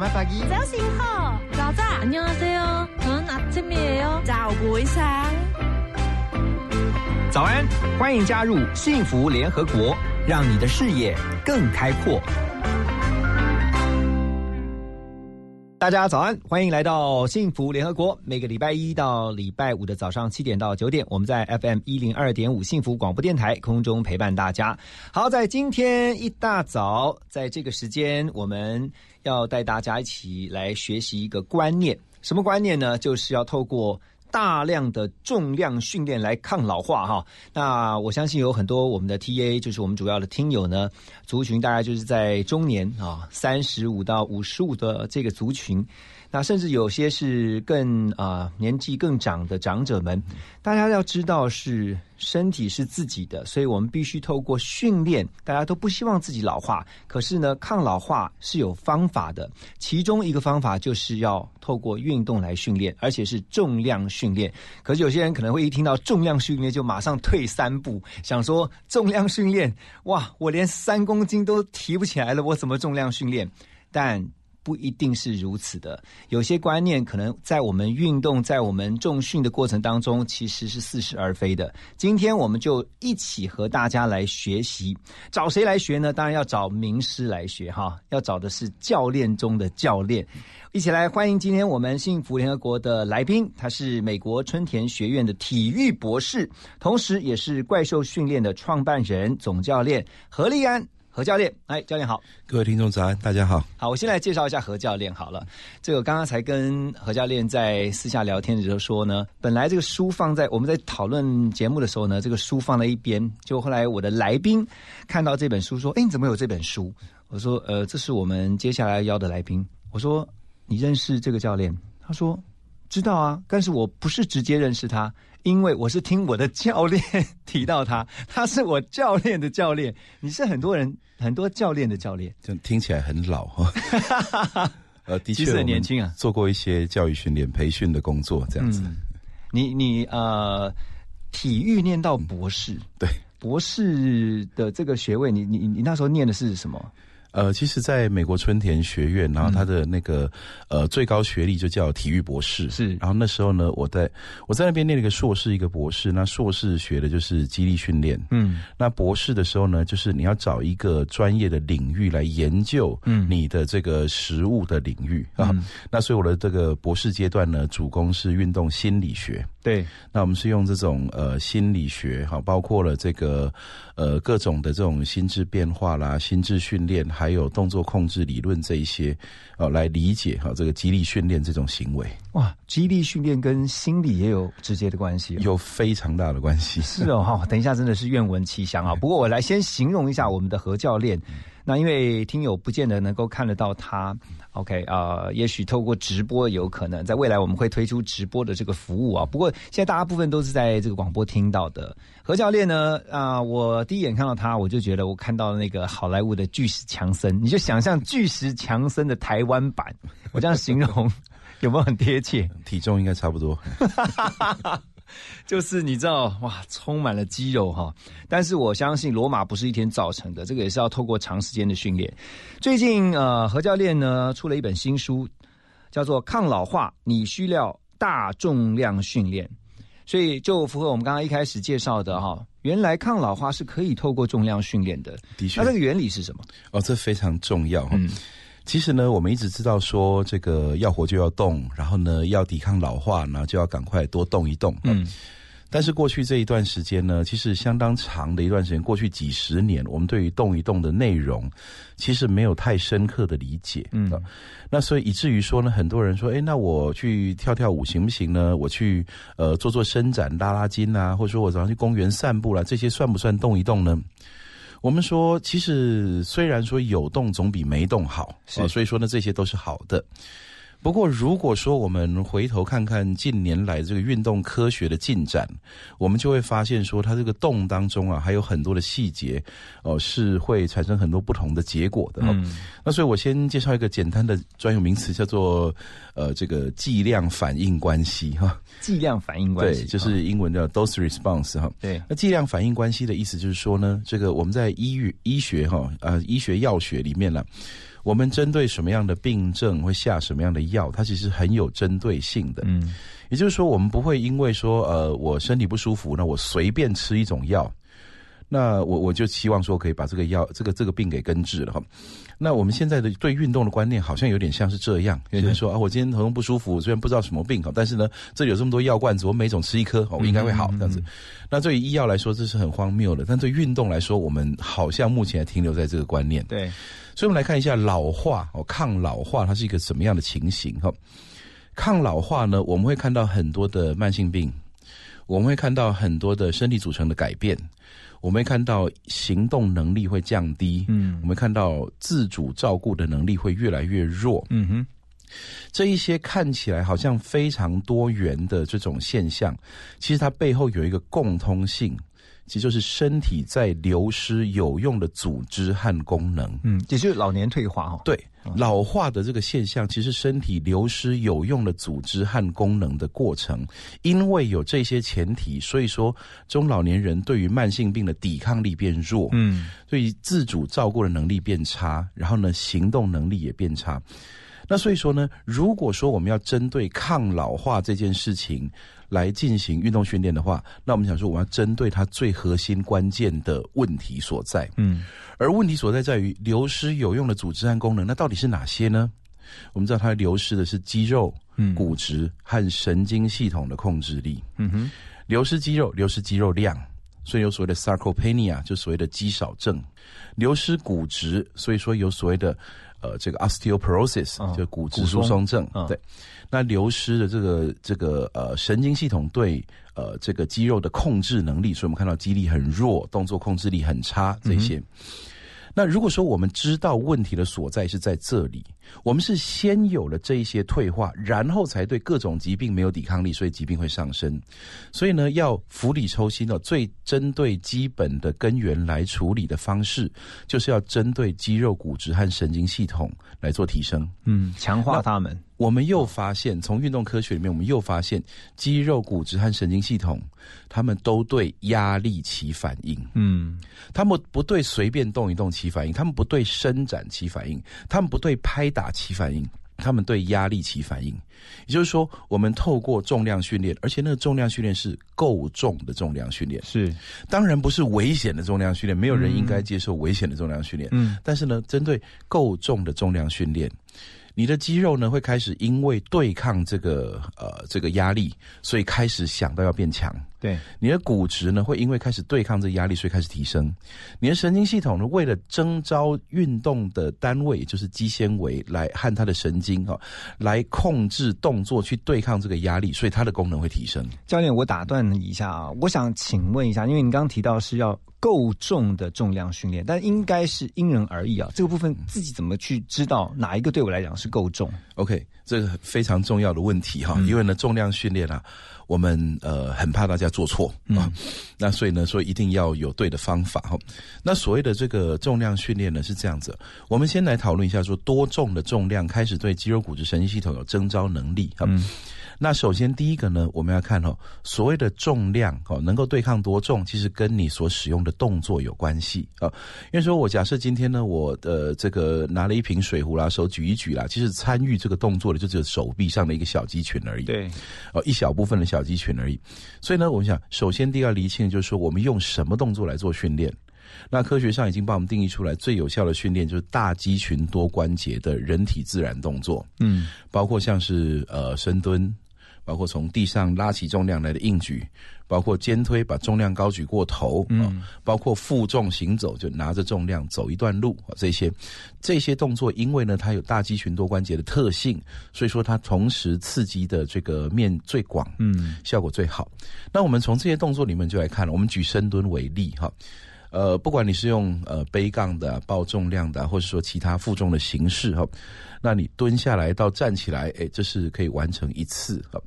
ざいます。 Selamat pagi.早上好，早早。 안녕하세요. 저는 아침이에요. 早会上。早安，欢迎加入幸福联合国，让你的视野更开阔。大家早安，欢迎来到幸福联合国。每个礼拜一到礼拜五的早上七点到九点，我们在 FM 一零二点五幸福广播电台空中陪伴大家。好，在今天一大早，在这个时间，我们 要带大家一起来学习一个观念。什么观念呢？就是要透过大量的重量训练来抗老化哈。那我相信有很多我们的 TA，就是我们主要的听友呢，族群大概就是在中年啊，三十五到五十五的这个族群。那甚至有些是更啊、年纪更长的长者们，大家要知道是身体是自己的，所以我们必须透过训练。大家都不希望自己老化，可是呢，抗老化是有方法的。其中一个方法就是要透过运动来训练，而且是重量训练。可是有些人可能会一听到重量训练就马上退三步，想说重量训练，哇，我连三公斤都提不起来了，我怎么重量训练？但不一定是如此的，有些观念可能在我们运动、在我们重训的过程当中，其实是似是而非的。今天我们就一起和大家来学习，找谁来学呢？当然要找名师来学哈，要找的是教练中的教练。一起来欢迎今天我们幸福联合国的来宾，他是美国春田学院的体育博士，同时也是怪兽训练的创办人、总教练何立安。何教练，哎，教练好。各位听众早安，大家好。好，我先来介绍一下何教练好了。这个刚刚才跟何教练在私下聊天的时候说呢，本来这个书放在我们在讨论节目的时候呢，这个书放在一边，就后来我的来宾看到这本书说：“哎，你怎么有这本书？”我说：“呃，这是我们接下来邀的来宾。”我说：“你认识这个教练？”他说：“知道啊，但是我不是直接认识他。”因为我是听我的教练 提到他，他是我教练的教练。你是很多人很多教练的教练，就听起来很老哈。呃，的确很年轻啊，做过一些教育训练、培训的工作，这样子。嗯、你你呃，体育念到博士，对，博士的这个学位，你你你那时候念的是什么？呃，其实，在美国春田学院，然后他的那个、呃最高学历就叫体育博士。是，然后那时候呢，我在我在那边念了一个硕士，一个博士。那硕士学的就是激励训练，嗯，那博士的时候呢，就是你要找一个专业的领域来研究，嗯，你的这个实物的领域啊。嗯、那所以我的这个博士阶段呢，主攻是运动心理学。对，那我们是用这种呃心理学哈，包括了这个呃各种的这种心智变化啦、心智训练，还有动作控制理论这一些，呃来理解哈这个激励训练这种行为。哇，激励训练跟心理也有直接的关系、哦，有非常大的关系。是哦哈，等一下真的是愿闻其详啊。不过我来先形容一下我们的何教练。那因为听友不见得能够看得到他，OK 啊、呃，也许透过直播有可能，在未来我们会推出直播的这个服务啊。不过现在大家部分都是在这个广播听到的。何教练呢啊、呃，我第一眼看到他，我就觉得我看到那个好莱坞的巨石强森，你就想象巨石强森的台湾版，我这样形容 有没有很贴切？体重应该差不多。就是你知道哇，充满了肌肉哈，但是我相信罗马不是一天造成的，这个也是要透过长时间的训练。最近呃，何教练呢出了一本新书，叫做《抗老化你需要大重量训练》，所以就符合我们刚刚一开始介绍的哈，原来抗老化是可以透过重量训练的。的确，那这个原理是什么？哦，这非常重要。嗯。其实呢，我们一直知道说，这个要活就要动，然后呢，要抵抗老化，然后就要赶快多动一动。嗯，但是过去这一段时间呢，其实相当长的一段时间，过去几十年，我们对于动一动的内容，其实没有太深刻的理解。嗯，那所以以至于说呢，很多人说，哎，那我去跳跳舞行不行呢？我去呃做做伸展、拉拉筋啊，或者说我早上去公园散步啦，这些算不算动一动呢？我们说，其实虽然说有动总比没动好，是、哦，所以说呢，这些都是好的。不过，如果说我们回头看看近年来这个运动科学的进展，我们就会发现说，它这个动当中啊，还有很多的细节，哦、呃，是会产生很多不同的结果的。嗯，那所以我先介绍一个简单的专有名词，叫做呃这个剂量反应关系哈。剂量反应关系，对，就是英文叫 dose response 哈。对，那剂量反应关系的意思就是说呢，这个我们在医学医学哈呃医学药学里面呢。我们针对什么样的病症会下什么样的药，它其实很有针对性的。嗯，也就是说，我们不会因为说呃我身体不舒服，那我随便吃一种药，那我我就希望说可以把这个药这个这个病给根治了哈。那我们现在的对运动的观念好像有点像是这样，有人说啊，我今天喉咙不舒服，虽然不知道什么病哈，但是呢，这里有这么多药罐子，我每种吃一颗，我应该会好这样子。那对于医药来说，这是很荒谬的；但对运动来说，我们好像目前还停留在这个观念。对，所以我们来看一下老化哦，抗老化它是一个什么样的情形哈？抗老化呢，我们会看到很多的慢性病，我们会看到很多的身体组成的改变。我们会看到行动能力会降低，嗯，我们看到自主照顾的能力会越来越弱，嗯哼，这一些看起来好像非常多元的这种现象，其实它背后有一个共通性。其实就是身体在流失有用的组织和功能，嗯，也就是老年退化哈。对，老化的这个现象，其实身体流失有用的组织和功能的过程。因为有这些前提，所以说中老年人对于慢性病的抵抗力变弱，嗯，对于自主照顾的能力变差，然后呢，行动能力也变差。那所以说呢，如果说我们要针对抗老化这件事情。来进行运动训练的话，那我们想说，我们要针对它最核心关键的问题所在。嗯，而问题所在在于流失有用的组织和功能，那到底是哪些呢？我们知道它流失的是肌肉、骨质和神经系统的控制力。嗯哼，流失肌肉，流失肌肉量，所以有所谓的 sarcopenia，就所谓的肌少症；流失骨质，所以说有所谓的呃这个 osteoporosis，就骨质疏松症。对。那流失的这个这个呃神经系统对呃这个肌肉的控制能力，所以我们看到肌力很弱，动作控制力很差这些。那如果说我们知道问题的所在是在这里，我们是先有了这一些退化，然后才对各种疾病没有抵抗力，所以疾病会上升。所以呢，要釜底抽薪的最针对基本的根源来处理的方式，就是要针对肌肉、骨质和神经系统来做提升，嗯，强化它们。我们又发现，从运动科学里面，我们又发现肌肉、骨质和神经系统，他们都对压力起反应。嗯，他们不对随便动一动起反应，他们不对伸展起反应，他们不对拍打起反应，他们对压力起反应。也就是说，我们透过重量训练，而且那个重量训练是够重的重量训练，是当然不是危险的重量训练，没有人应该接受危险的重量训练。嗯，但是呢，针对够重的重量训练。你的肌肉呢会开始因为对抗这个呃这个压力，所以开始想到要变强。对，你的骨质呢会因为开始对抗这个压力，所以开始提升。你的神经系统呢为了征召运动的单位，就是肌纤维来和它的神经啊，来控制动作去对抗这个压力，所以它的功能会提升。教练，我打断一下啊，我想请问一下，因为你刚刚提到是要。够重的重量训练，但应该是因人而异啊。这个部分自己怎么去知道哪一个对我来讲是够重？OK，这个非常重要的问题哈。因为呢，重量训练啊，我们呃很怕大家做错啊。那所以呢，说一定要有对的方法哈。那所谓的这个重量训练呢是这样子，我们先来讨论一下，说多重的重量开始对肌肉、骨质、神经系统有征召能力哈。那首先第一个呢，我们要看哦，所谓的重量哦，能够对抗多重，其实跟你所使用的动作有关系啊。因为说我假设今天呢，我的这个拿了一瓶水壶啦，手举一举啦，其实参与这个动作的就只有手臂上的一个小肌群而已。对，哦，一小部分的小肌群而已。所以呢，我们想首先第一个厘清就是说，我们用什么动作来做训练？那科学上已经帮我们定义出来，最有效的训练就是大肌群多关节的人体自然动作。嗯，包括像是呃深蹲。包括从地上拉起重量来的硬举，包括肩推把重量高举过头，嗯，包括负重行走就拿着重量走一段路，这些这些动作，因为呢它有大肌群多关节的特性，所以说它同时刺激的这个面最广，嗯，效果最好。那我们从这些动作里面就来看了，我们举深蹲为例，哈。呃，不管你是用呃背杠的、报重量的，或者说其他负重的形式哈，那你蹲下来到站起来，哎，这是可以完成一次哈。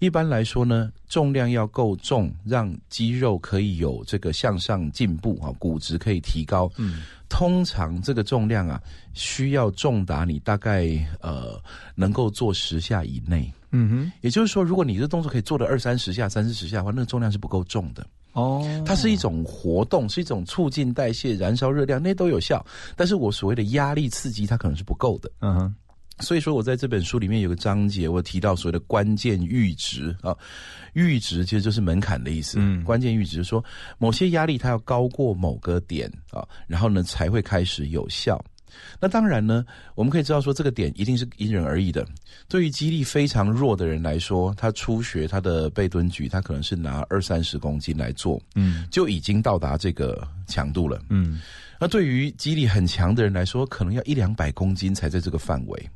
一般来说呢，重量要够重，让肌肉可以有这个向上进步啊，骨质可以提高。嗯，通常这个重量啊，需要重达你大概呃能够做十下以内。嗯哼，也就是说，如果你这动作可以做的二三十下、三四十下的话，那个重量是不够重的。哦，它是一种活动，是一种促进代谢、燃烧热量，那都有效。但是我所谓的压力刺激，它可能是不够的。嗯哼，所以说我在这本书里面有个章节，我提到所谓的关键阈值啊，阈值其实就是门槛的意思。嗯关键阈值就是说某些压力它要高过某个点啊，然后呢才会开始有效。那当然呢，我们可以知道说这个点一定是因人而异的。对于肌力非常弱的人来说，他初学他的背蹲举，他可能是拿二三十公斤来做，嗯就已经到达这个强度了。嗯那对于肌力很强的人来说，可能要一两百公斤才在这个范围，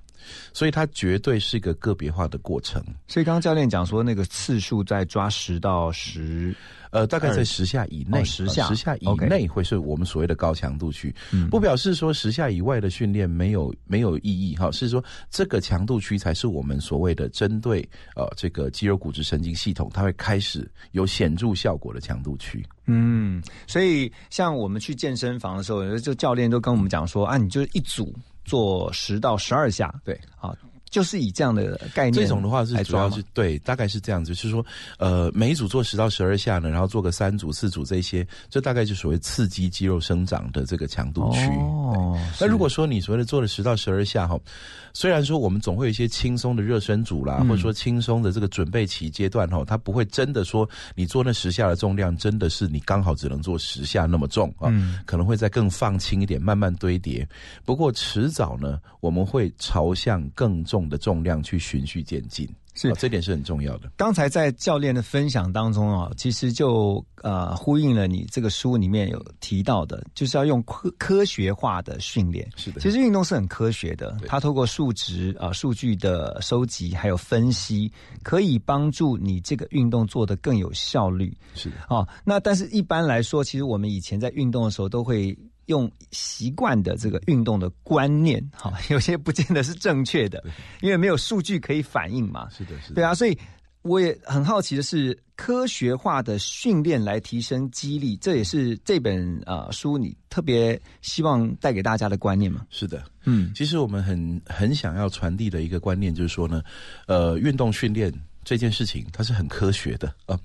所以它绝对是一个个别化的过程。所以刚刚教练讲说，那个次数在抓十到十，呃，大概在十下以内，哦10下呃十下以内会是我们所谓的高强度区，嗯。不表示说十下以外的训练没有没有意义哈，是说这个强度区才是我们所谓的针对呃这个肌肉骨质神经系统，它会开始有显著效果的强度区。嗯，所以像我们去健身房的时候，就教练都跟我们讲说啊，你就一组做十到十二下，对，啊，就是以这样的概念这种的话是主要是对，大概是这样子，就是说，呃，每一组做十到十二下呢，然后做个三组、四组这些，这大概就所谓刺激肌肉生长的这个强度区。哦，那如果说你所谓的做了十到十二下哈，虽然说我们总会有一些轻松的热身组啦，嗯或者说轻松的这个准备期阶段哈，它不会真的说你做那十下的重量真的是你刚好只能做十下那么重啊，嗯可能会再更放轻一点，慢慢堆叠。不过迟早呢，我们会朝向更重的重量去循序渐进，是啊这点是很重要的。刚才在教练的分享当中啊，其实就呃呼应了你这个书里面有提到的，就是要用科科学化的训练。是的其实运动是很科学的，它透过数值啊、数据的收集还有分析，可以帮助你这个运动做得更有效率。是的，哦，那但是一般来说，其实我们以前在运动的时候都会用习惯的这个运动的观念，哈、有些不见得是正确的，因为没有数据可以反映嘛。是的，是的。对啊，所以我也很好奇的是，科学化的训练来提升肌力，这也是这本呃书你特别希望带给大家的观念嘛？是的，嗯其实我们很很想要传递的一个观念就是说呢，呃，运动训练这件事情它是很科学的啊、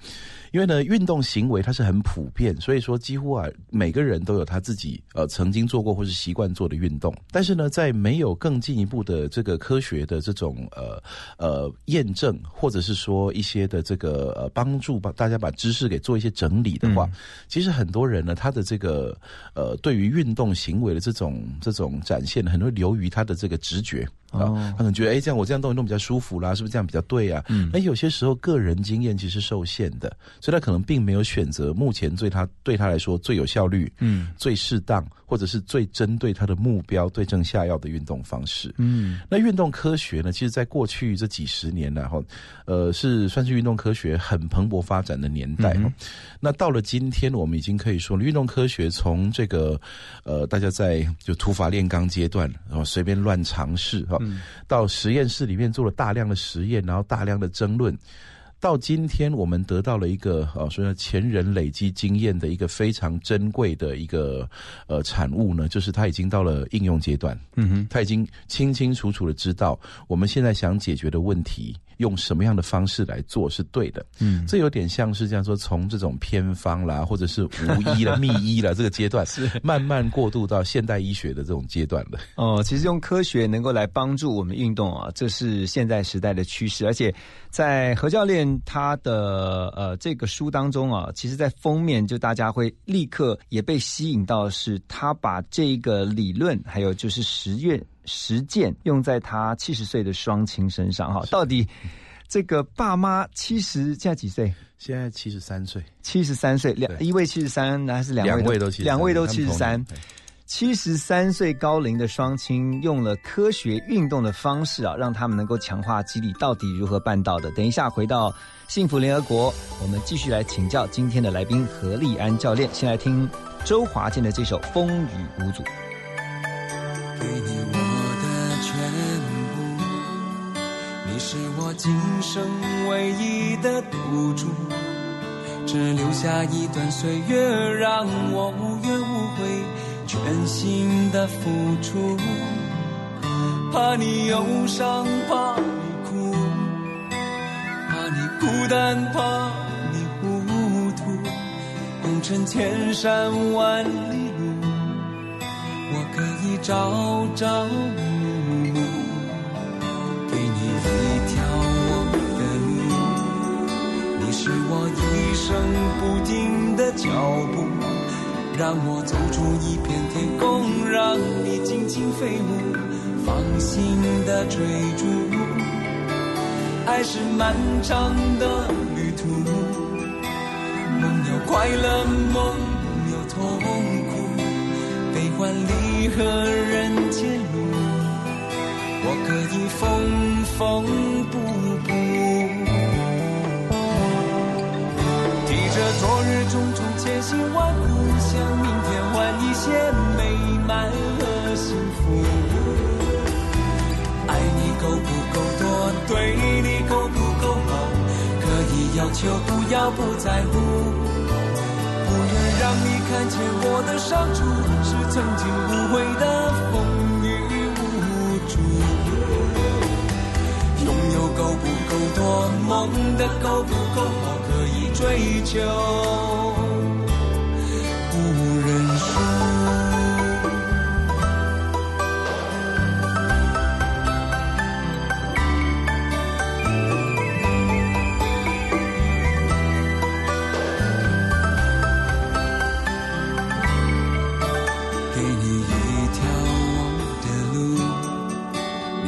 因为呢，运动行为它是很普遍，所以说几乎啊每个人都有他自己呃曾经做过或是习惯做的运动。但是呢，在没有更进一步的这个科学的这种呃呃验证，或者是说一些的这个呃帮助把大家把知识给做一些整理的话，其实很多人呢，他的这个呃对于运动行为的这种这种展现，很多流于他的这个直觉。啊，他可能觉得，哎，这样我这样动一动比较舒服啦，是不是这样比较对啊？嗯，那有些时候个人经验其实受限的，所以他可能并没有选择目前对他对他来说最有效率、嗯最适当，或者是最针对他的目标对症下药的运动方式。嗯那运动科学呢，其实在过去这几十年呢，哈，呃，是算是运动科学很蓬勃发展的年代。哈、那到了今天，我们已经可以说，运动科学从这个呃，大家在就土法炼钢阶段，然后随便乱尝试哈，到实验室里面做了大量的实验，然后大量的争论。到今天，我们得到了一个呃，说前人累积经验的一个非常珍贵的一个呃产物呢，就是它已经到了应用阶段。嗯哼，他已经清清楚楚的知道我们现在想解决的问题，用什么样的方式来做是对的。嗯，这有点像是这样说，从这种偏方啦，或者是无医了、秘医了这个阶段，是慢慢过渡到现代医学的这种阶段了。哦，其实用科学能够来帮助我们运动啊，这是现在时代的趋势。而且在何教练他的呃这个书当中啊，其实，在封面就大家会立刻也被吸引到，是他把这个理论还有就是实验实践用在他七十岁的双亲身上哈。到底这个爸妈七十现在几岁？现在七十三岁，七十三岁，两一位七十三，还是两位两位都73两位都七十三。七十三岁高龄的双亲用了科学运动的方式啊，让他们能够强化肌力，到底如何办到的？等一下回到幸福联合国，我们继续来请教今天的来宾何立安教练。先来听周华健的这首《风雨无阻》。给你我的全部，你是我今生唯一的赌注，只留下一段岁月，让我无怨无悔，全心的付出。怕你忧伤，怕你哭，怕你孤单，怕你糊涂。红尘千山万里，朝朝暮暮，给你一条我的路。你是我一生不停的脚步，让我走出一片天空，让你尽情飞舞，放心的追逐。爱是漫长的旅途。梦有快乐梦有痛苦，悲欢离合人间路，我可以缝缝补补。提着昨日种种千辛万苦，向明天换一些美满和幸福。爱你够不够多，对你够不够好，可以要求不要不在乎。让你看见我的伤处，是曾经无悔的风雨无阻。拥有够不够多，梦的够不够好，可以追求。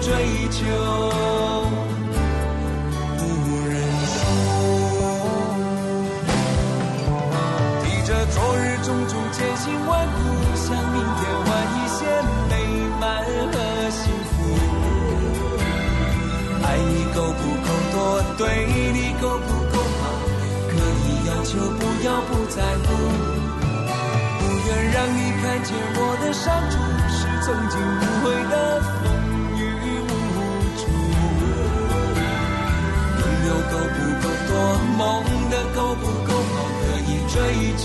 追求不认输，提着昨日种种千辛万苦，向明天换一些美满和幸福。爱你够不够多，对你够不够好，可以要求不要不在乎。不愿让你看见我的伤处，是曾经无悔的。我，梦的够不够？好，可以追求，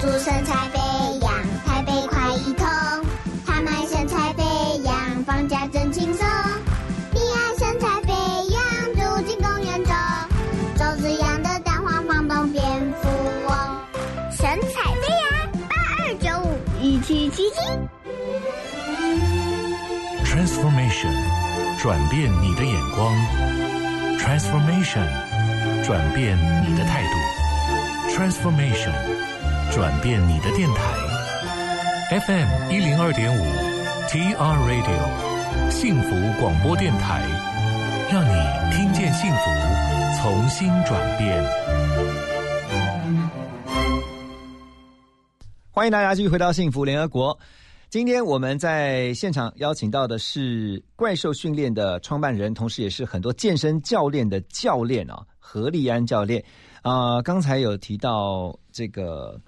祝身材飞扬，台北快一通。他们身材飞扬，放假真轻松。你爱身材飞扬，住进公园中，周子阳的蛋黄房东蝙蝠翁。神采飞扬，八二九五一七七七。Transformation，转变你的眼光。Transformation，转变你的态度。Transformation。转变你的电台，FM 一零二点五，TR Radio，幸福广播电台，让你听见幸福，重新转变。欢迎大家继续回到幸福联合国。今天我们在现场邀请到的是怪兽训练的创办人，同时也是很多健身教练的教练啊，何立安教练。啊，刚才有提到这个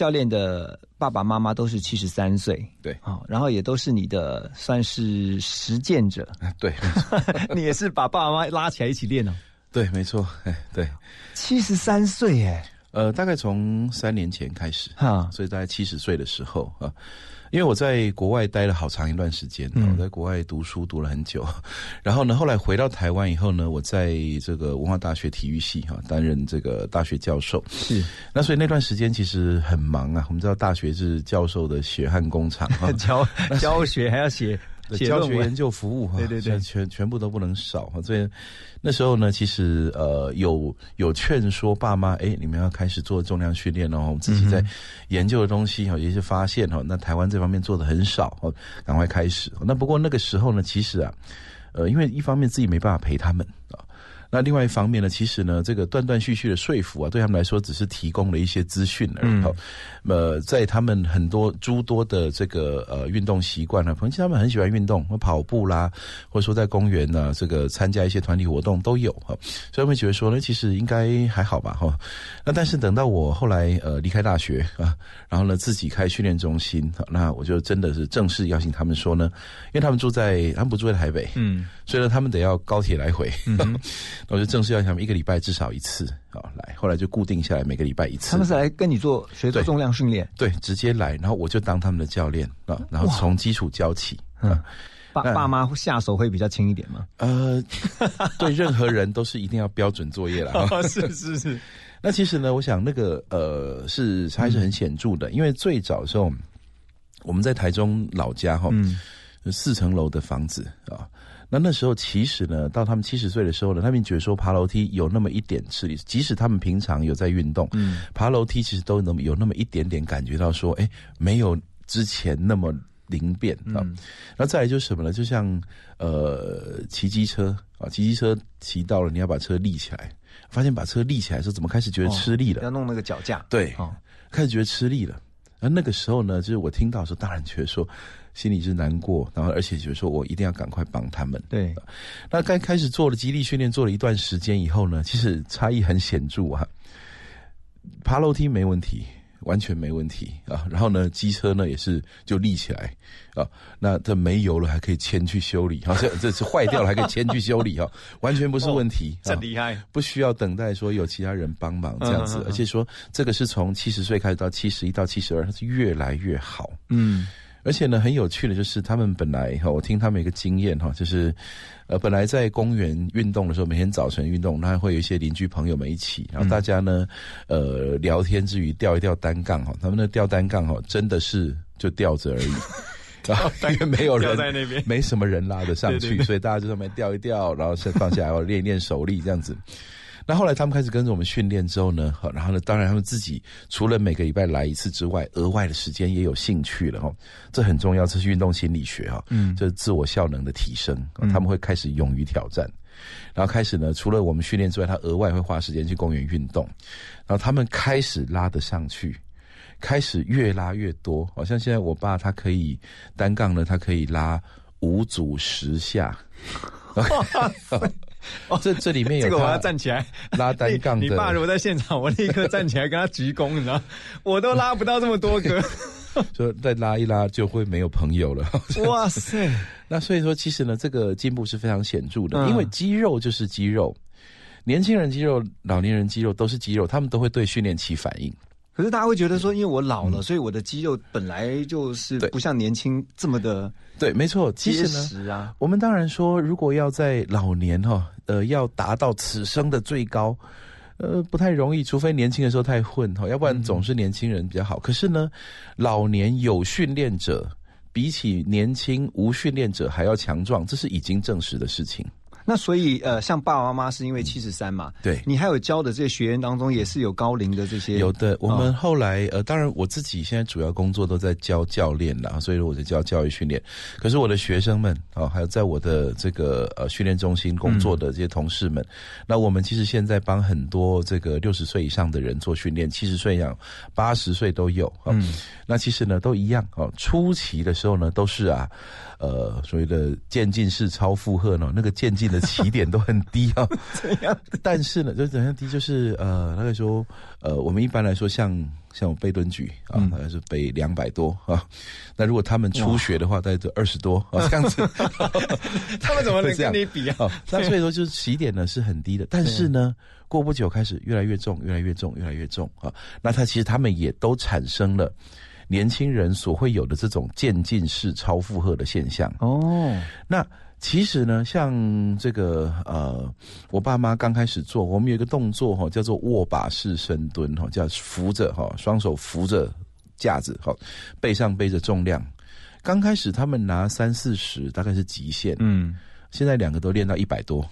教练的爸爸妈妈都是七十三岁，对。哦，然后也都是你的算是实践者，对，你也是把爸爸妈妈拉起来一起练哦。对，没错，哎，对，七十三岁，哎，呃，大概从三年前开始，哈，所以大概七十岁的时候啊，因为我在国外待了好长一段时间，我在国外读书读了很久，然后呢，后来回到台湾以后呢，我在这个文化大学体育系哈担任这个大学教授，是，那所以那段时间其实很忙啊，我们知道大学是教授的血汗工厂，教 教学还要写。教学研究服务哈，对对对，全全部都不能少哈。所以那时候呢，其实呃有有劝说爸妈，哎，你们要开始做重量训练哦。我们自己在研究的东西哈，有一些发现哈。那台湾这方面做的很少哦，赶快开始。那不过那个时候呢，其实啊，呃，因为一方面自己没办法陪他们啊。那另外一方面呢，其实呢，这个断断续续的说服啊，对他们来说只是提供了一些资讯而已。呃，在他们很多诸多的这个呃运动习惯呢，其实他们很喜欢运动，跑步啦，或者说在公园呢，这个参加一些团体活动都有哈。所以我们觉得说呢，其实应该还好吧哈。那但是等到我后来呃离开大学啊，然后呢自己开训练中心，那我就真的是正式邀请他们说呢，因为他们住在他们不住在台北，嗯，所以呢他们得要高铁来回。我就正式要他们一个礼拜至少一次啊来，后来就固定下来每个礼拜一次。他们是来跟你做学做重量训练，对，直接来，然后我就当他们的教练啊，然后从基础教起。嗯，爸爸妈下手会比较轻一点吗？呃，对，任何人都是一定要标准作业了。是是是。那其实呢，我想那个呃是还是很显著的，因为最早的时候我们在台中老家哈，四层楼的房子啊。那那时候其实呢，到他们七十岁的时候呢，他们觉得说爬楼梯有那么一点吃力，即使他们平常有在运动，嗯，爬楼梯其实都能有那么一点点感觉到说，哎，没有之前那么灵便啊。那再来就是什么呢？就像呃骑机车啊，骑机车骑到了，你要把车立起来，发现把车立起来的时候，怎么开始觉得吃力了？要弄那个脚架，对，开始觉得吃力了。而那个时候呢，就是我听到的时候，当然觉得说。心里是难过，然后而且就是说我一定要赶快帮他们。对，那刚开始做了激励训练，做了一段时间以后呢，其实差异很显著啊。爬楼梯没问题，完全没问题啊。然后呢，机车呢也是就立起来啊。那这没油了还可以牵去修理，好像这是坏掉了还可以牵去修理哈，完全不是问题。真厉害，不需要等待说有其他人帮忙这样子，而且说这个是从七十岁开始到七十一到七十二，它是越来越好。嗯。而且呢，很有趣的就是，他们本来哈，我听他们一个经验哈，就是，呃，本来在公园运动的时候，每天早晨运动，那会有一些邻居朋友们一起，然后大家呢，呃，聊天之余吊一吊单杠哈，他们那吊单杠哈，真的是就吊着而已，然后因为没有人在那边，没什么人拉得上去，所以大家就上面吊一吊，然后先放下来，然后练一练手力这样子。那后来他们开始跟着我们训练之后呢，然后呢，当然他们自己除了每个礼拜来一次之外，额外的时间也有兴趣了哈，这很重要，这是运动心理学哈，嗯，这是自我效能的提升，他们会开始勇于挑战，然后开始呢，除了我们训练之外，他额外会花时间去公园运动，然后他们开始拉得上去，开始越拉越多，好像现在我爸他可以单杠呢，他可以拉五组十下。哦，这这里面有这个我要站起来拉单杠 的。你爸如果在现场，我立刻站起来跟他鞠躬，你知道？我都拉不到这么多个，说再拉一拉就会没有朋友了。哇塞！那所以说，其实呢，这个进步是非常显著的，因为肌肉就是肌肉，年轻人肌肉、老年人肌肉都是肌肉，他们都会对训练起反应。可是大家会觉得说，因为我老了，所以我的肌肉本来就是不像年轻这么的对，没错，结实啊。我们当然说，如果要在老年哈，呃，要达到此生的最高，呃，不太容易，除非年轻的时候太混哈，要不然总是年轻人比较好。可是呢，老年有训练者比起年轻无训练者还要强壮，这是已经证实的事情。那所以呃，像爸爸妈妈是因为七十三嘛，对你还有教的这些学员当中也是有高龄的这些，有的。我们后来呃，当然我自己现在主要工作都在教教练啦，所以我在教教育训练。可是我的学生们啊，还有在我的这个呃训练中心工作的这些同事们，那我们其实现在帮很多这个六十岁以上的人做训练，七十岁以上、八十岁都有啊。那其实呢都一样哦。初期的时候呢，都是啊。呃，所谓的渐进式超负荷呢，那个渐进的起点都很低啊。这样，但是呢，就怎样低？就是呃，那个时候，呃，我们一般来说，像像我背蹲举啊，大概是背两百多啊。那如果他们初学的话，大概就二十多啊，这样子。他们怎么能跟你比啊？那所以说，就是起点呢是很低的，但是呢，过不久开始越来越重，越来越重，越来越重啊。那他其实他们也都产生了。年轻人所会有的这种渐进式超负荷的现象。哦，那其实呢，像这个呃，我爸妈刚开始做，我们有一个动作哈，叫做握把式深蹲哈，叫扶着哈，双手扶着架子哈，背上背着重量。刚开始他们拿三四十大概是极限，嗯，现在两个都练到一百多，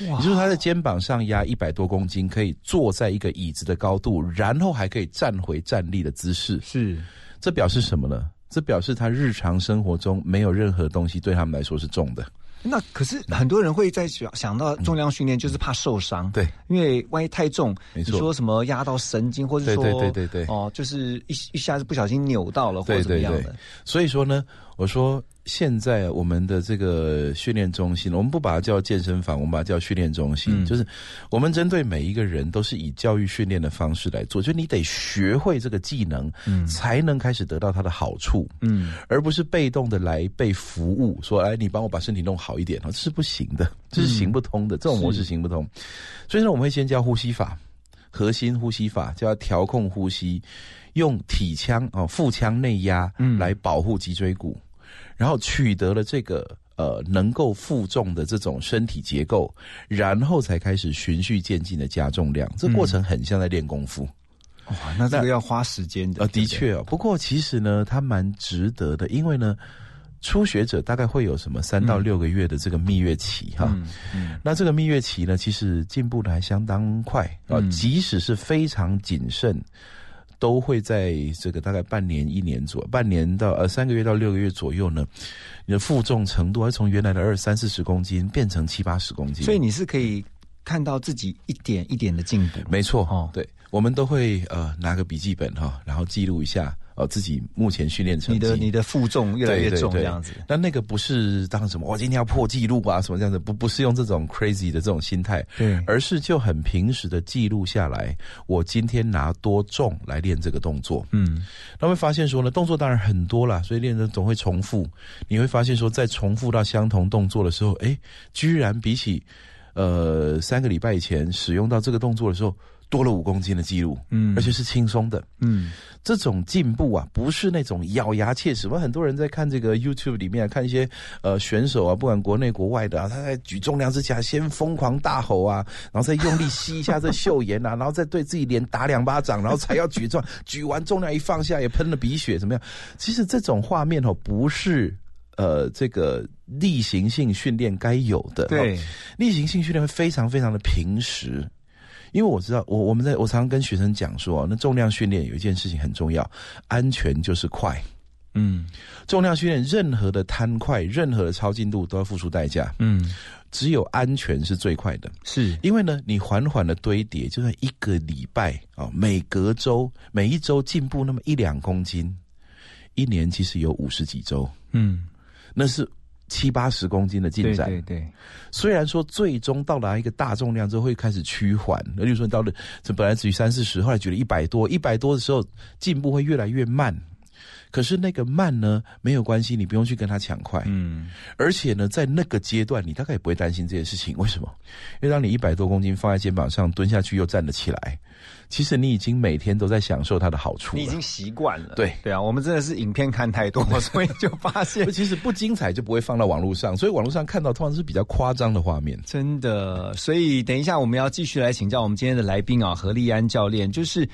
也就是他的肩膀上压一百多公斤，可以坐在一个椅子的高度，然后还可以站回站立的姿势，是。这表示什么呢？这表示他日常生活中没有任何东西对他们来说是重的。那可是很多人会在想想到重量训练，就是怕受伤。对，因为万一太重，你说什么压到神经，或者说对对对对哦，就是一一下子不小心扭到了，或者怎么样的。所以说呢，我说。现在我们的这个训练中心，我们不把它叫健身房，我们把它叫训练中心。就是我们针对每一个人，都是以教育训练的方式来做。就你得学会这个技能，才能开始得到它的好处。嗯，而不是被动的来被服务。说，哎，你帮我把身体弄好一点这是不行的，这是行不通的。这种模式行不通。所以呢，我们会先教呼吸法，核心呼吸法，叫调控呼吸，用体腔哦，腹腔内压来保护脊椎骨。然后取得了这个呃能够负重的这种身体结构，然后才开始循序渐进的加重量。这过程很像在练功夫。哇，那这个要花时间的。呃，的确哦。不过其实呢，它蛮值得的，因为呢，初学者大概会有什么三到六个月的这个蜜月期哈。嗯。那这个蜜月期呢，其实进步的还相当快啊，即使是非常谨慎。都会在这个大概半年、一年左半年到呃三个月到六个月左右呢，你的负重程度会从原来的二三四十公斤变成七八十公斤，所以你是可以看到自己一点一点的进步。没错，哦，对，我们都会呃拿个笔记本哈，然后记录一下。哦，自己目前训练成绩，你的你的负重越来越重这样子。但那个不是当什么，我今天要破纪录啊，什么这样子？不不是用这种 crazy 的这种心态，对，而是就很平时的记录下来，我今天拿多重来练这个动作。嗯，那会发现说呢，动作当然很多了，所以练的总会重复。你会发现说，在重复到相同动作的时候，哎，居然比起呃三个礼拜以前使用到这个动作的时候。多了五公斤的记录，嗯，而且是轻松的，嗯，这种进步啊，不是那种咬牙切齿。我很多人在看这个 YouTube 里面看一些呃选手啊，不管国内国外的啊，他在举重量之前先疯狂大吼啊，然后再用力吸一下这秀颜啊，然后再对自己脸打两巴掌，然后才要举重，举完重量一放下也喷了鼻血，怎么样？其实这种画面哦，不是呃这个例行性训练该有的。对，例行性训练会非常非常的平实。因为我知道，我我们在我常常跟学生讲说，那重量训练有一件事情很重要，安全就是快。嗯，重量训练任何的贪快，任何的超进度都要付出代价。嗯，只有安全是最快的。是因为呢，你缓缓的堆叠，就算一个礼拜啊，每隔周每一周进步那么一两公斤，一年其实有五十几周。嗯，那是。七八十公斤的进展，对对。虽然说最终到达一个大重量之后会开始趋缓，那就说你到了这本来只有三四十，后来举了一百多，一百多的时候进步会越来越慢。可是那个慢呢没有关系，你不用去跟他抢快。嗯。而且呢，在那个阶段，你大概也不会担心这件事情。为什么？因为当你一百多公斤放在肩膀上蹲下去又站得起来。其实你已经每天都在享受它的好处，你已经习惯了。对对啊，我们真的是影片看太多，所以就发现其实不精彩就不会放到网络上，所以网络上看到通常是比较夸张的画面。真的，所以等一下我们要继续来请教我们今天的来宾啊，何立安教练，就是。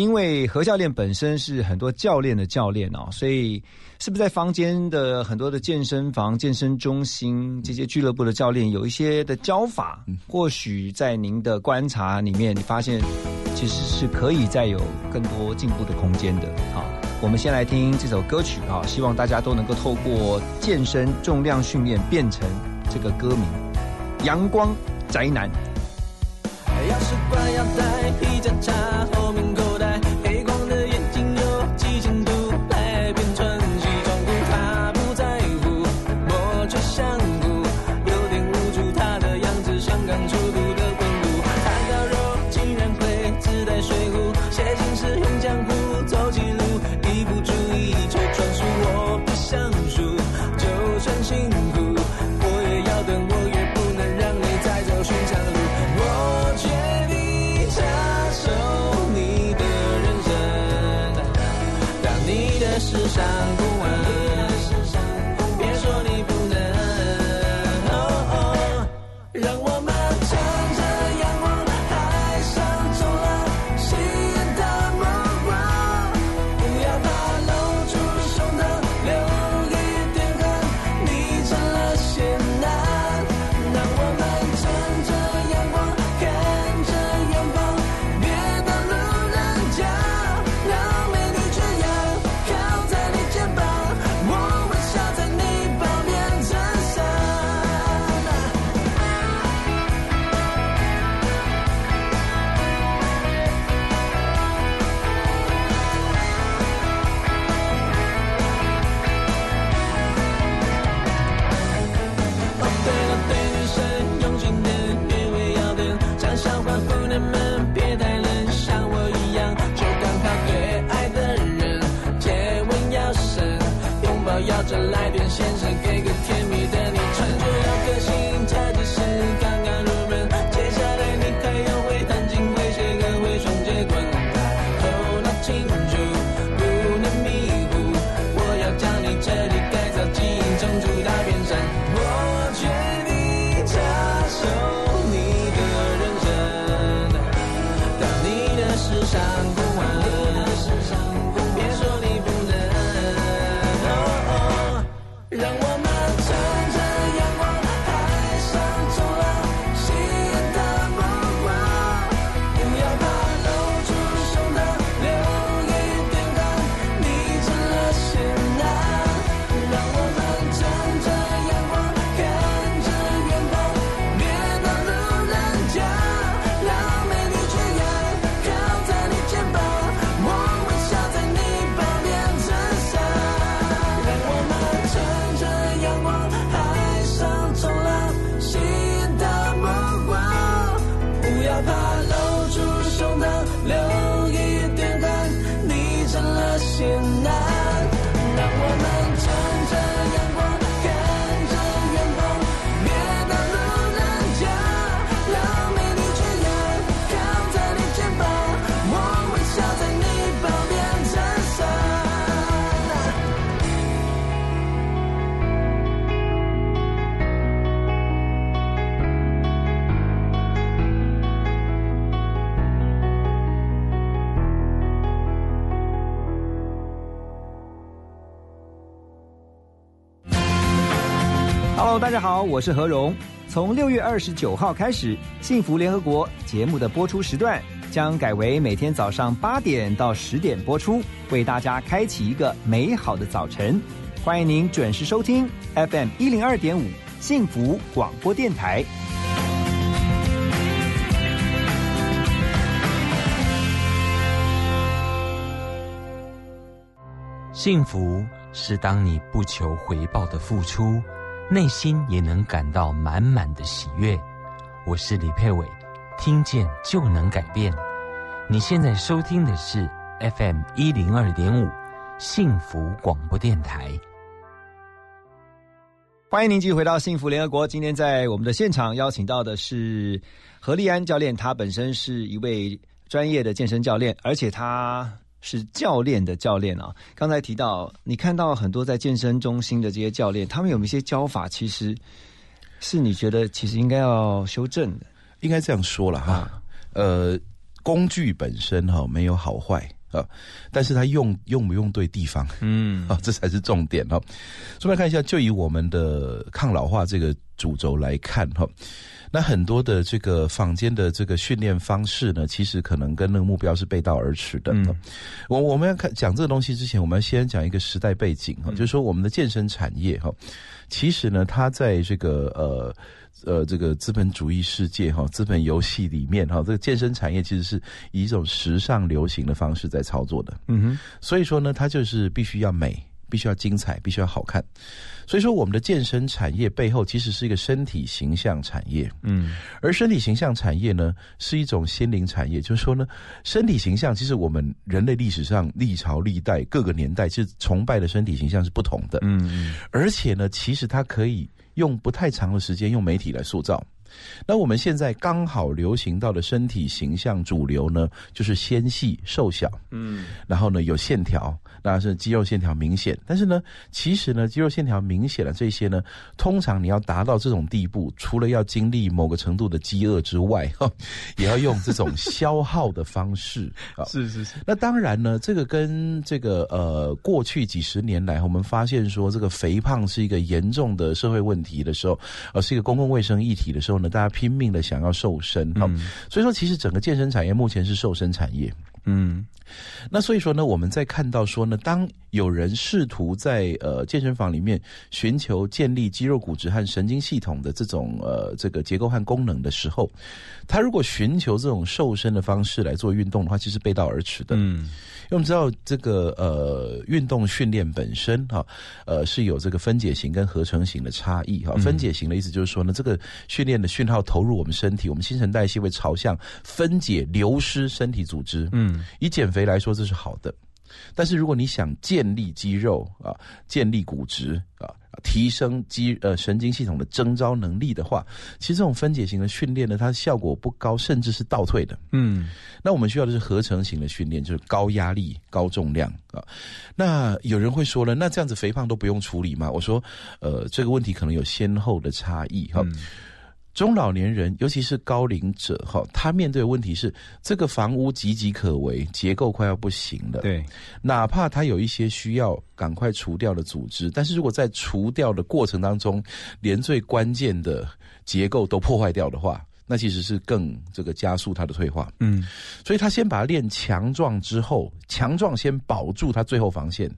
因为何教练本身是很多教练的教练哦，所以是不是在坊间的很多的健身房、健身中心这些俱乐部的教练有一些的教法？或许在您的观察里面，你发现其实是可以再有更多进步的空间的。好，我们先来听这首歌曲啊，希望大家都能够透过健身重量训练变成这个歌名《阳光宅男》。Hello，大家好，我是何荣。从六月二十九号开始，《幸福联合国》节目的播出时段将改为每天早上八点到十点播出，为大家开启一个美好的早晨。欢迎您准时收听 FM 一零二点五幸福广播电台。幸福是当你不求回报的付出，内心也能感到满满的喜悦。我是李佩伟，听见就能改变。你现在收听的是 FM 一零二点五幸福广播电台。欢迎您继续回到幸福联合国。今天在我们的现场邀请到的是何立安教练，他本身是一位专业的健身教练，而且他是教练的教练啊。刚才提到，你看到很多在健身中心的这些教练，他们有一些教法，其实是你觉得其实应该要修正的。应该这样说了哈，呃，工具本身哈没有好坏啊，但是它用用不用对地方，嗯 啊，这才是重点哈。顺便看一下，就以我们的抗老化这个主轴来看哈。那很多的这个坊间的这个训练方式呢，其实可能跟那个目标是背道而驰的。嗯我我们要看讲这个东西之前，我们要先讲一个时代背景哈，就是说我们的健身产业哈，其实呢，它在这个呃呃这个资本主义世界哈，资本游戏里面哈，这个健身产业其实是以一种时尚流行的方式在操作的。嗯哼，所以说呢，它就是必须要美。必须要精彩，必须要好看，所以说我们的健身产业背后其实是一个身体形象产业，嗯，而身体形象产业呢是一种心灵产业，就是说呢，身体形象其实我们人类历史上历朝历代各个年代其实崇拜的身体形象是不同的，嗯，而且呢，其实它可以用不太长的时间用媒体来塑造。那我们现在刚好流行到的身体形象主流呢，就是纤细瘦小，嗯，然后呢有线条，那是肌肉线条明显。但是呢，其实呢，肌肉线条明显的这些呢，通常你要达到这种地步，除了要经历某个程度的饥饿之外，哈，也要用这种消耗的方式啊。是是是。那当然呢，这个跟这个呃过去几十年来，我们发现说这个肥胖是一个严重的社会问题的时候，呃，是一个公共卫生议题的时候。大家拼命的想要瘦身，哈，所以说其实整个健身产业目前是瘦身产业，嗯，那所以说呢，我们在看到说呢，当有人试图在呃健身房里面寻求建立肌肉、骨质和神经系统的这种呃这个结构和功能的时候，他如果寻求这种瘦身的方式来做运动的话，其实背道而驰的，嗯。因为我们知道这个呃运动训练本身哈呃是有这个分解型跟合成型的差异哈分解型的意思就是说呢这个训练的讯号投入我们身体我们新陈代谢会朝向分解流失身体组织。嗯以减肥来说这是好的。但是如果你想建立肌肉啊，建立骨质啊，提升肌呃神经系统的征召能力的话，其实这种分解型的训练呢，它效果不高，甚至是倒退的。嗯，那我们需要的是合成型的训练，就是高压力、高重量啊。那有人会说了，那这样子肥胖都不用处理吗？我说，呃，这个问题可能有先后的差异哈。中老年人，尤其是高龄者，哈，他面对的问题是这个房屋岌岌可危，结构快要不行了。对，哪怕他有一些需要赶快除掉的组织，但是如果在除掉的过程当中，连最关键的结构都破坏掉的话。那其实是更这个加速它的退化，嗯，所以他先把它练强壮之后，强壮先保住他最后防线，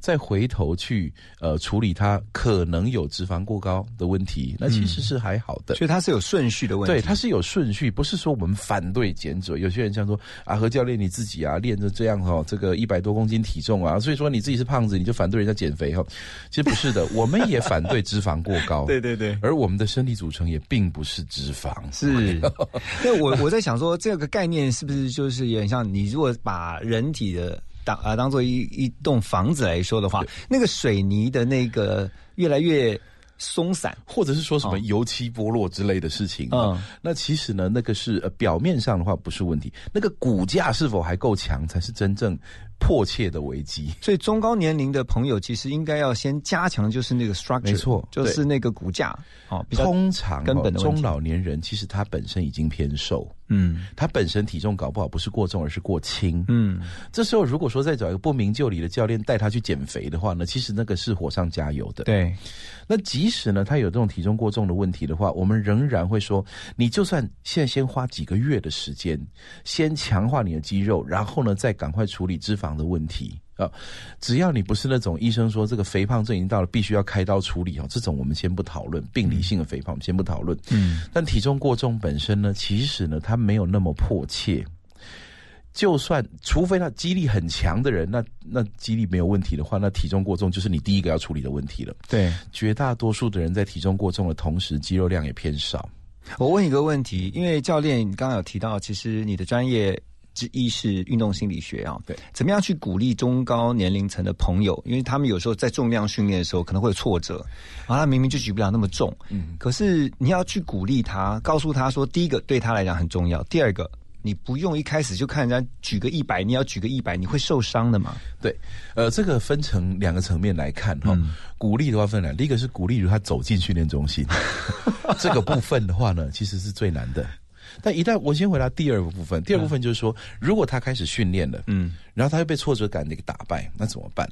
再回头去呃处理他可能有脂肪过高的问题，那其实是还好的。所以它是有顺序的问题，对，它是有顺序，不是说我们反对减脂。有些人像说啊，何教练你自己啊练着这样哈，这个一百多公斤体重啊，所以说你自己是胖子，你就反对人家减肥哈？其实不是的，我们也反对脂肪过高，对对对，而我们的身体组成也并不是脂肪，是。是，那我我在想说，这个概念是不是就是有点像你如果把人体的当啊当做一一栋房子来说的话，那个水泥的那个越来越松散，或者是说什么油漆剥落之类的事情，嗯，那其实呢，那个是呃表面上的话不是问题，那个骨架是否还够强才是真正。迫切的危机，所以中高年龄的朋友其实应该要先加强，就是那个 structure，没错，就是那个骨架。哦，通常根本的中老年人其实他本身已经偏瘦，嗯，他本身体重搞不好不是过重，而是过轻，嗯。这时候如果说再找一个不明就里的教练带他去减肥的话呢，其实那个是火上加油的。对，那即使呢他有这种体重过重的问题的话，我们仍然会说，你就算现在先花几个月的时间，先强化你的肌肉，然后呢再赶快处理脂肪。的问题啊，只要你不是那种医生说这个肥胖症已经到了必须要开刀处理哦，这种我们先不讨论病理性的肥胖，我们先不讨论。嗯，但体重过重本身呢，其实呢，它没有那么迫切。就算除非他肌力很强的人，那那肌力没有问题的话，那体重过重就是你第一个要处理的问题了。对，绝大多数的人在体重过重的同时，肌肉量也偏少。我问一个问题，因为教练刚刚有提到，其实你的专业。之一是运动心理学啊，对，怎么样去鼓励中高年龄层的朋友？因为他们有时候在重量训练的时候可能会有挫折，然后他明明就举不了那么重，嗯，可是你要去鼓励他，告诉他说，第一个对他来讲很重要，第二个你不用一开始就看人家举个一百，你要举个一百，你会受伤的嘛？对，呃，这个分成两个层面来看哈，鼓励的话分两，第一个是鼓励他走进训练中心，这个部分的话呢，其实是最难的。但一旦我先回答第二个部分，第二部分就是说，如果他开始训练了，嗯，然后他又被挫折感给打败，那怎么办？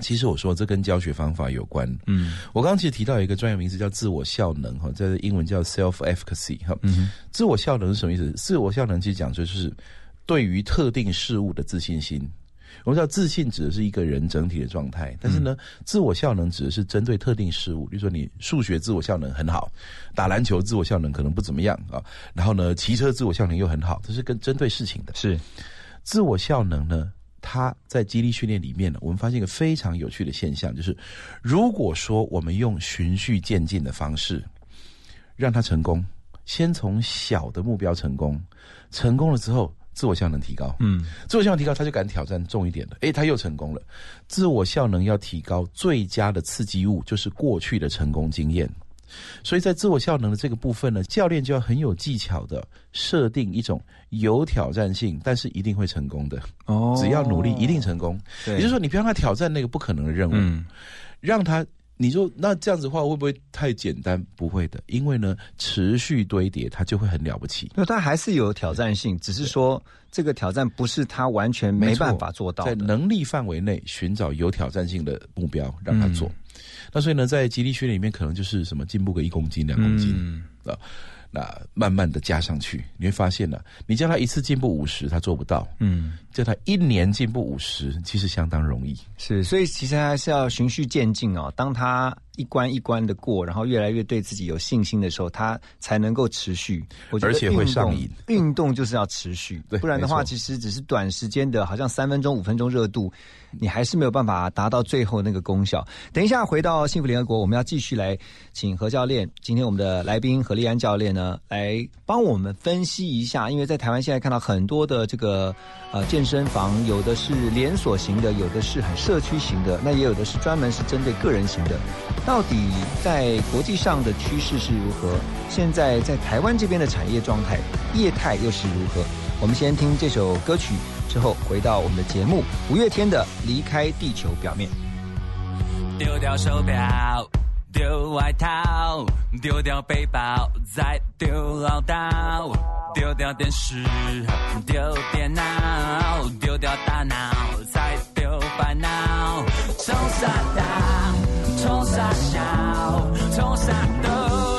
其实我说这跟教学方法有关。嗯，我刚刚其实提到一个专业名词叫自我效能哈，在英文叫 self efficacy 哈。嗯，自我效能是什么意思？自我效能其实讲就是对于特定事物的自信心。我们知道自信指的是一个人整体的状态，但是呢，自我效能指的是针对特定事物。比如说你数学自我效能很好，打篮球自我效能可能不怎么样啊。然后呢，骑车自我效能又很好，这是跟针对事情的。是自我效能呢？它在激励训练里面呢，我们发现一个非常有趣的现象，就是如果说我们用循序渐进的方式让他成功，先从小的目标成功，成功了之后，自我效能提高，嗯，自我效能提高，他就敢挑战重一点的，诶，他又成功了。自我效能要提高，最佳的刺激物就是过去的成功经验。所以在自我效能的这个部分呢，教练就要很有技巧的设定一种有挑战性，但是一定会成功的。哦，只要努力一定成功。也就是说，你不要让他挑战那个不可能的任务，让他你说那这样子的话会不会太简单？不会的，因为呢，持续堆叠，它就会很了不起。那它还是有挑战性，只是说这个挑战不是他完全没办法做到，在能力范围内寻找有挑战性的目标让他做。那所以呢，在极力训练里面，可能就是什么进步个一公斤、两公斤啊，那慢慢的加上去，你会发现呢，你叫他一次进步五十，他做不到，嗯，叫他一年进步五十，其实相当容易。是，所以其实还是要循序渐进哦。当他一关一关的过，然后越来越对自己有信心的时候，他才能够持续。而且会上瘾。运动就是要持续，不然的话，其实只是短时间的，好像三分钟、五分钟热度，你还是没有办法达到最后那个功效。等一下回到幸福联合国，我们要继续来请何教练。今天我们的来宾何立安教练呢，来帮我们分析一下，因为在台湾现在看到很多的这个呃健身房，有的是连锁型的，有的是很社区型的，那也有的是专门是针对个人型的。到底在国际上的趋势是如何？现在在台湾这边的产业状态、业态又是如何？我们先听这首歌曲，之后回到我们的节目。五月天的《离开地球表面》。丢掉手表，丢外套，丢掉背包，再丢唠叨，丢掉电视，丢电脑，丢掉大脑，再丢烦恼，冲啥大？冲啥小，冲啥都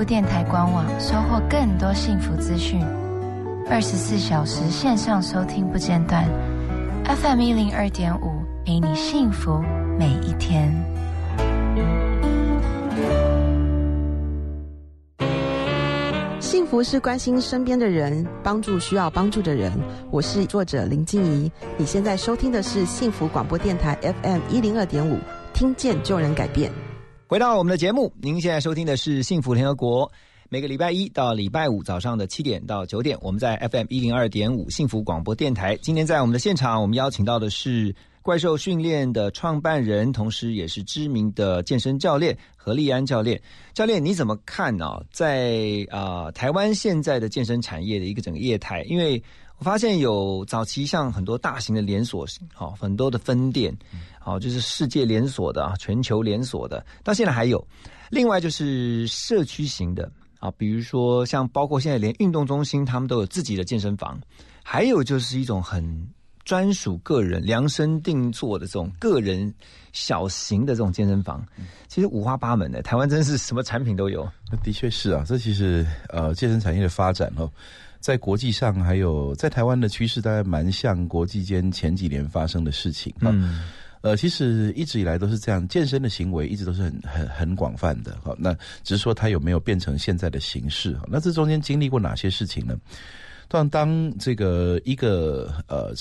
福电台官网，收获更多幸福资讯。二十四小时线上收听不间断，FM 一零二点五，陪你幸福每一天。幸福是关心身边的人，帮助需要帮助的人。我是作者林静怡，你现在收听的是幸福广播电台 FM 一零二点五，听见就能改变。回到我们的节目，您现在收听的是幸福联合国。每个礼拜一到礼拜五早上的七点到九点，我们在 FM 一零二点五幸福广播电台。今天在我们的现场，我们邀请到的是怪兽训练的创办人，同时也是知名的健身教练何立安教练。教练，你怎么看呢、在啊、台湾现在的健身产业的一个整个业态，因为我发现有早期像很多大型的连锁，好、很多的分店，好、就是世界连锁的啊，全球连锁的，到现在还有。另外就是社区型的啊，比如说像包括现在连运动中心，他们都有自己的健身房，还有就是一种很专属个人量身定做的这种个人小型的这种健身房，其实五花八门的。台湾真是什么产品都有。那的确是啊，这其实呃健身产业的发展哦，在国际上还有在台湾的趋势，大概蛮像国际间前几年发生的事情啊。嗯呃，其实一直以来都是这样，健身的行为一直都是很很很广泛的。好，那只是说它有没有变成现在的形式？哈，那这中间经历过哪些事情呢？当当这个一个呃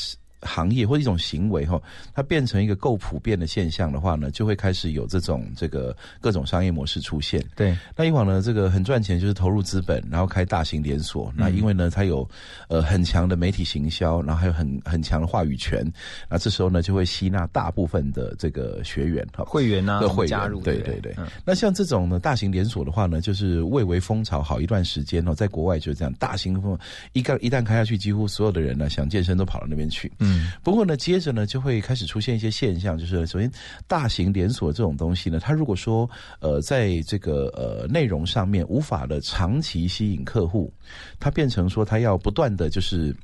行业或一种行为哈，它变成一个够普遍的现象的话呢，就会开始有这种这个各种商业模式出现。对，那以往呢，这个很赚钱，就是投入资本，然后开大型连锁。那因为呢，它有呃很强的媒体行销，然后还有很很强的话语权。那这时候呢，就会吸纳大部分的这个学员哈，会员啊的会员加入对对对对。那像这种呢，大型连锁的话呢，就是蔚为风潮好一段时间哦，在国外就是这样，大型风一旦一旦开下去，几乎所有的人呢想健身都跑到那边去。嗯，嗯不过呢，接着呢就会开始出现一些现象，就是首先大型连锁这种东西呢，它如果说呃在这个呃内容上面无法的长期吸引客户，它变成说它要不断的就是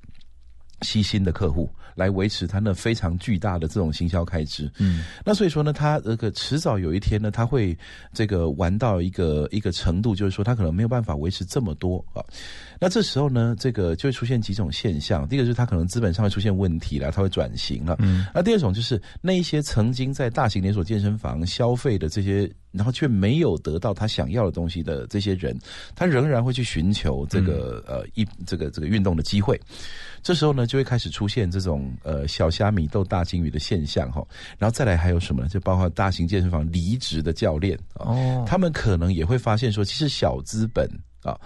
吸新的客户。来维持他那非常巨大的这种行销开支，嗯，那所以说呢，他这个迟早有一天呢，他会这个玩到一个一个程度，就是说他可能没有办法维持这么多啊。那这时候呢，这个就会出现几种现象。第一个就是他可能资本上会出现问题了，他会转型了。嗯，那第二种就是那一些曾经在大型连锁健身房消费的这些，然后却没有得到他想要的东西的这些人，他仍然会去寻求这个、呃一这个这个运动的机会。这时候呢，就会开始出现这种呃小虾米斗大金鱼的现象哈。然后再来还有什么呢？就包括大型健身房离职的教练啊，哦他们可能也会发现说，其实小资本啊，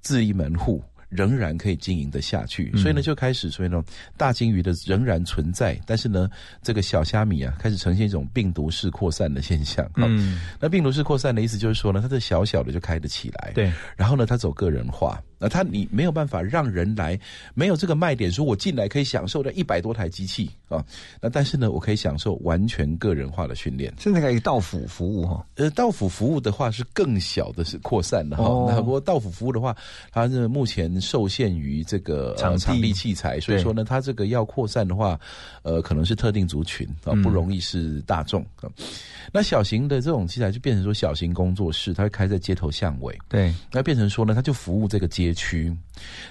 自立门户。仍然可以经营得下去，所以呢，就开始所以呢，大金鱼的仍然存在，但是呢，这个小虾米啊，开始呈现一种病毒式扩散的现象。嗯，那病毒式扩散的意思就是说呢，它的小小的就开得起来，对，然后呢，它走个人化，那他你没有办法让人来，没有这个卖点，说我进来可以享受的一百多台机器啊，那但是呢，我可以享受完全个人化的训练，甚至可以到府服务哈。呃，到府服务的话是更小的是扩散的哈，哦。那不过到府服务的话，它是目前受限于这个场场地器材，所以说呢，它这个要扩散的话，呃，可能是特定族群啊，嗯。不容易是大众啊。那小型的这种器材就变成说小型工作室，它会开在街头巷尾，对，那变成说呢，它就服务这个街区。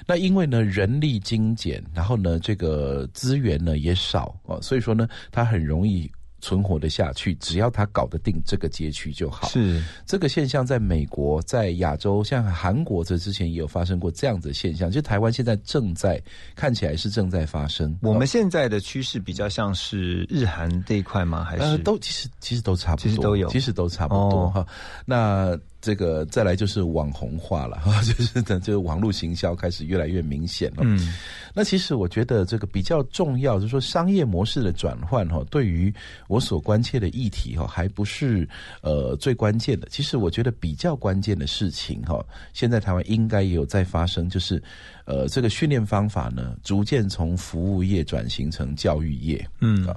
那因为呢人力精简，然后呢这个资源呢也少哦，所以说呢它很容易。存活的下去，只要它搞得定这个街区就好。是这个现象，在美国、在亚洲，像韩国，这之前也有发生过这样子的现象。就台湾现在正在看起来是正在发生。我们现在的趋势比较像是日韩这一块吗？还是、呃，都其实其实都差不多，其实都有其实都差不多哦哈、那这个再来就是网红化了哈，就是呢，就是网络行销开始越来越明显了。嗯，那其实我觉得这个比较重要，就是说商业模式的转换哈，对于我所关切的议题哈，还不是呃最关键的。其实我觉得比较关键的事情哈，现在台湾应该也有在发生，就是呃这个训练方法呢，逐渐从服务业转型成教育业。嗯啊，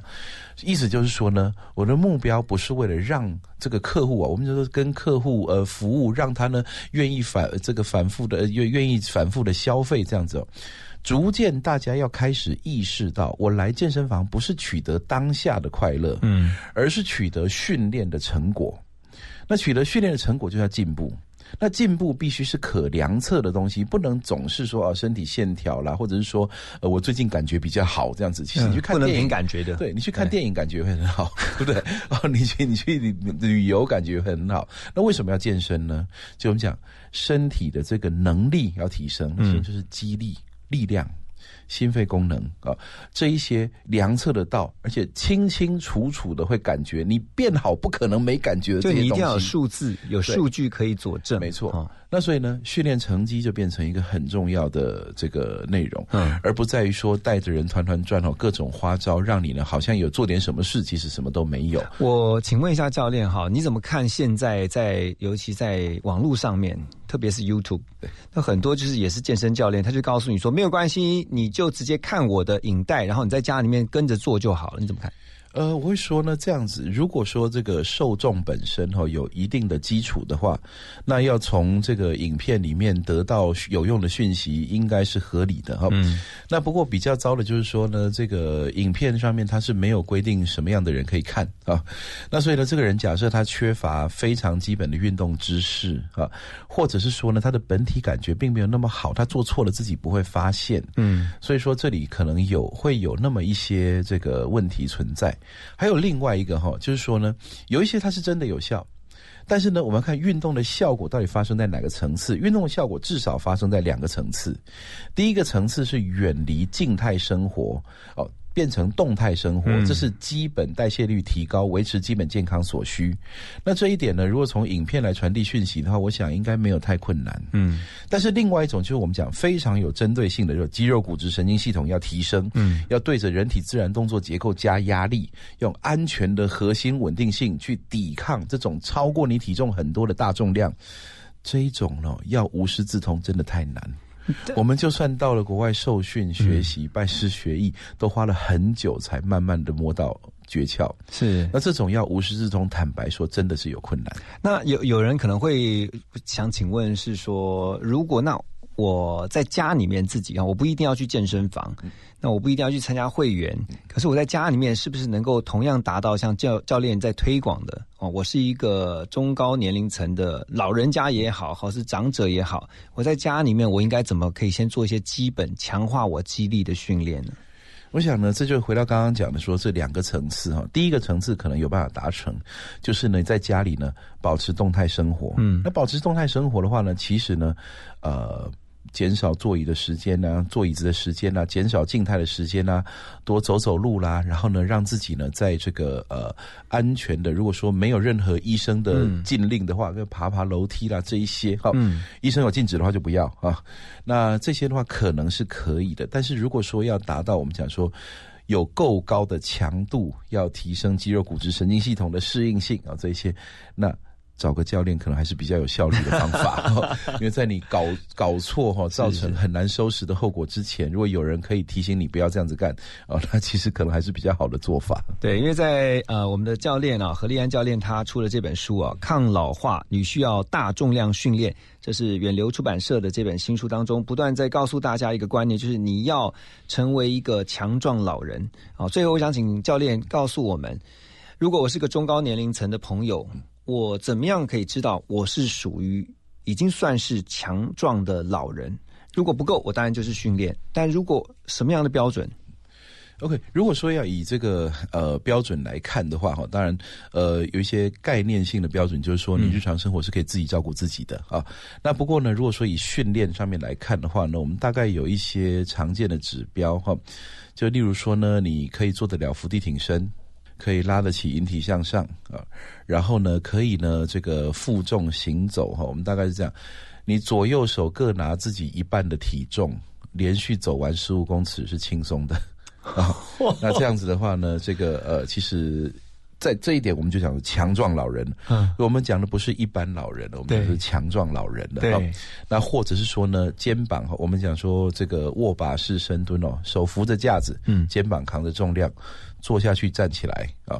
意思就是说呢，我的目标不是为了让这个客户啊，我们就是跟客户呃服务，让他呢愿意反这个反复的呃愿愿意反复的消费这样子、哦。逐渐大家要开始意识到，我来健身房不是取得当下的快乐，嗯，而是取得训练的成果。那取得训练的成果就要进步。那进步必须是可量测的东西，不能总是说啊身体线条啦，或者是说呃我最近感觉比较好这样子。其实你去看电影凭感觉的对你去看电影感觉会很好，对不对？哦，你去你去旅旅游感觉会很好。那为什么要健身呢？就我们讲身体的这个能力要提升，其实就是肌力、力量。心肺功能啊，这一些量测得到，而且清清楚楚的会感觉你变好，不可能没感觉的这些东西。就你一定要有数字，有数据可以佐证。没错。哦那所以呢，训练成绩就变成一个很重要的这个内容，嗯，而不在于说带着人团团转哦，各种花招，让你呢好像有做点什么事，其实什么都没有。我请问一下教练哈，你怎么看现在在尤其在网络上面，特别是 YouTube，那很多就是也是健身教练，他就告诉你说没有关系，你就直接看我的影带，然后你在家里面跟着做就好了。你怎么看？呃，我会说呢，这样子，如果说这个受众本身哈、有一定的基础的话，那要从这个影片里面得到有用的讯息，应该是合理的哈、嗯，那不过比较糟的就是说呢，这个影片上面它是没有规定什么样的人可以看啊。那所以呢，这个人假设他缺乏非常基本的运动知识啊，或者是说呢，他的本体感觉并没有那么好，他做错了自己不会发现。嗯，所以说这里可能有会有那么一些这个问题存在。还有另外一个哈，就是说呢，有一些它是真的有效。但是呢，我们看运动的效果到底发生在哪个层次？运动的效果至少发生在两个层次。第一个层次是远离静态生活哦，变成动态生活，嗯这是基本代谢率提高、维持基本健康所需。那这一点呢，如果从影片来传递讯息的话，我想应该没有太困难。嗯，但是另外一种就是我们讲非常有针对性的，就是肌肉、骨质、神经系统要提升，嗯，要对着人体自然动作结构加压力，用安全的核心稳定性去抵抗这种超过你体重很多的大重量。这一种呢，要无师自通真的太难。我们就算到了国外受训、学习、拜师学艺，都花了很久才慢慢的摸到诀窍。是。那这种要无师自通，坦白说，真的是有困难。那有有人可能会想请问是说，如果那我在家里面自己啊，我不一定要去健身房，那我不一定要去参加会员，可是我在家里面是不是能够同样达到像教教练在推广的哦？我是一个中高年龄层的老人家也好，或是长者也好，我在家里面我应该怎么可以先做一些基本强化我肌力的训练呢？我想呢，这就回到刚刚讲的说这两个层次哈。第一个层次可能有办法达成，就是呢在家里呢保持动态生活。嗯那保持动态生活的话呢，其实呢，呃。减少座椅的时间呐、坐椅子的时间呐、减少静态的时间呐、多走走路啦，然后呢，让自己呢在这个呃安全的，如果说没有任何医生的嗯禁令的话，跟爬爬楼梯啦这一些哈，嗯医生有禁止的话就不要啊。那这些的话可能是可以的，但是如果说要达到我们讲说。有够高的强度，要提升肌肉、骨质、神经系统的适应性啊，这一些，那找个教练可能还是比较有效率的方法，哦 因为在你搞搞错哈，造成很难收拾的后果之前，如果有人可以提醒你不要这样子干哦，那其实可能还是比较好的做法。对，因为在呃我们的教练啊何立安教练他出了这本书啊《抗老化你需要大重量训练》，这是远流出版社的这本新书当中，不断在告诉大家一个观念，就是你要成为一个强壮老人啊。最后，我想请教练告诉我们，如果我是个中高年龄层的朋友，我怎么样可以知道我是属于已经算是强壮的老人？如果不够，我当然就是训练。但如果什么样的标准？OK，如果说要以这个呃标准来看的话，哈，当然呃有一些概念性的标准，就是说你日常生活是可以自己照顾自己的啊。那不过呢，如果说以训练上面来看的话呢，我们大概有一些常见的指标哈，就例如说呢，你可以做得了伏地挺身。可以拉得起引体向上啊，然后呢，可以呢这个负重行走哈，我们大概是这样，你左右手各拿自己一半的体重，连续走完十五公尺是轻松的。啊，那这样子的话呢，这个呃，其实，在这一点我们就讲强壮老人。嗯，我们讲的不是一般老人我们讲的是强壮老人的。对，那或者是说呢，肩膀我们讲说这个握把式深蹲哦，手扶着架子，嗯，肩膀扛着重量，坐下去站起来啊，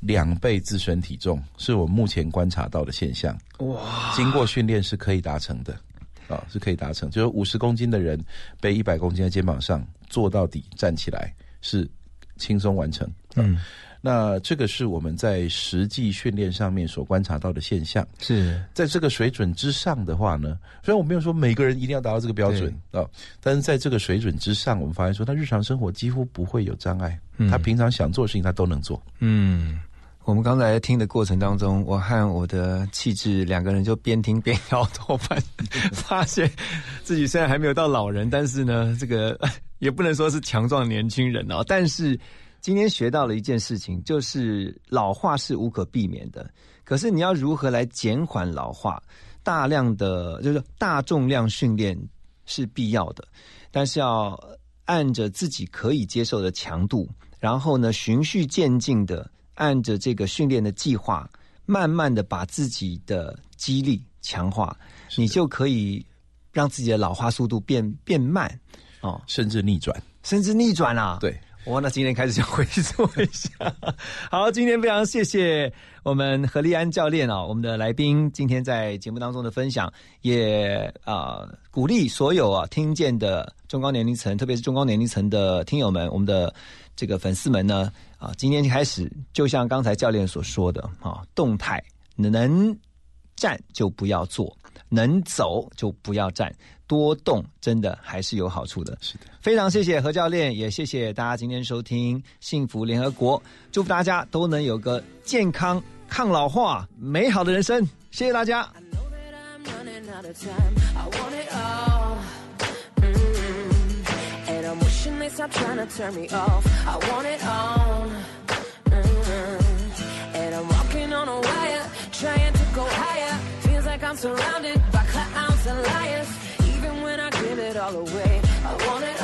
两倍自身体重是我目前观察到的现象。哇，经过训练是可以达成的。啊，是可以达成。就是五十公斤的人背一百公斤的肩膀上坐到底站起来是轻松完成。嗯。那这个是我们在实际训练上面所观察到的现象。是在这个水准之上的话呢，虽然我没有说每个人一定要达到这个标准啊，但是在这个水准之上，我们发现说他日常生活几乎不会有障碍，他平常想做的事情他都能做。嗯，我们刚才听的过程当中，我和我的气质两个人就边听边摇头，发发现自己虽然还没有到老人，但是呢，这个 也不能说是强壮年轻人哦，但是。今天学到了一件事情，就是老化是无可避免的。可是你要如何来减缓老化？大量的就是大重量训练是必要的，但是要按着自己可以接受的强度，然后呢循序渐进的按着这个训练的计划，慢慢的把自己的肌力强化，你就可以让自己的老化速度变变慢哦，甚至逆转，甚至逆转啊！对。我那今天开始想回溯一下。好，今天非常谢谢我们何立安教练啊，我们的来宾今天在节目当中的分享，也啊鼓励所有啊听见的中高年龄层，特别是中高年龄层的听友们，我们的这个粉丝们呢啊，今天开始就像刚才教练所说的啊，动态能站就不要坐，能走就不要站。多动真的还是有好处的，是的，非常谢谢何教练，也谢谢大家今天收听幸福联合国，祝福大家都能有个健康、抗老化、美好的人生，谢谢大家。It all away. I want it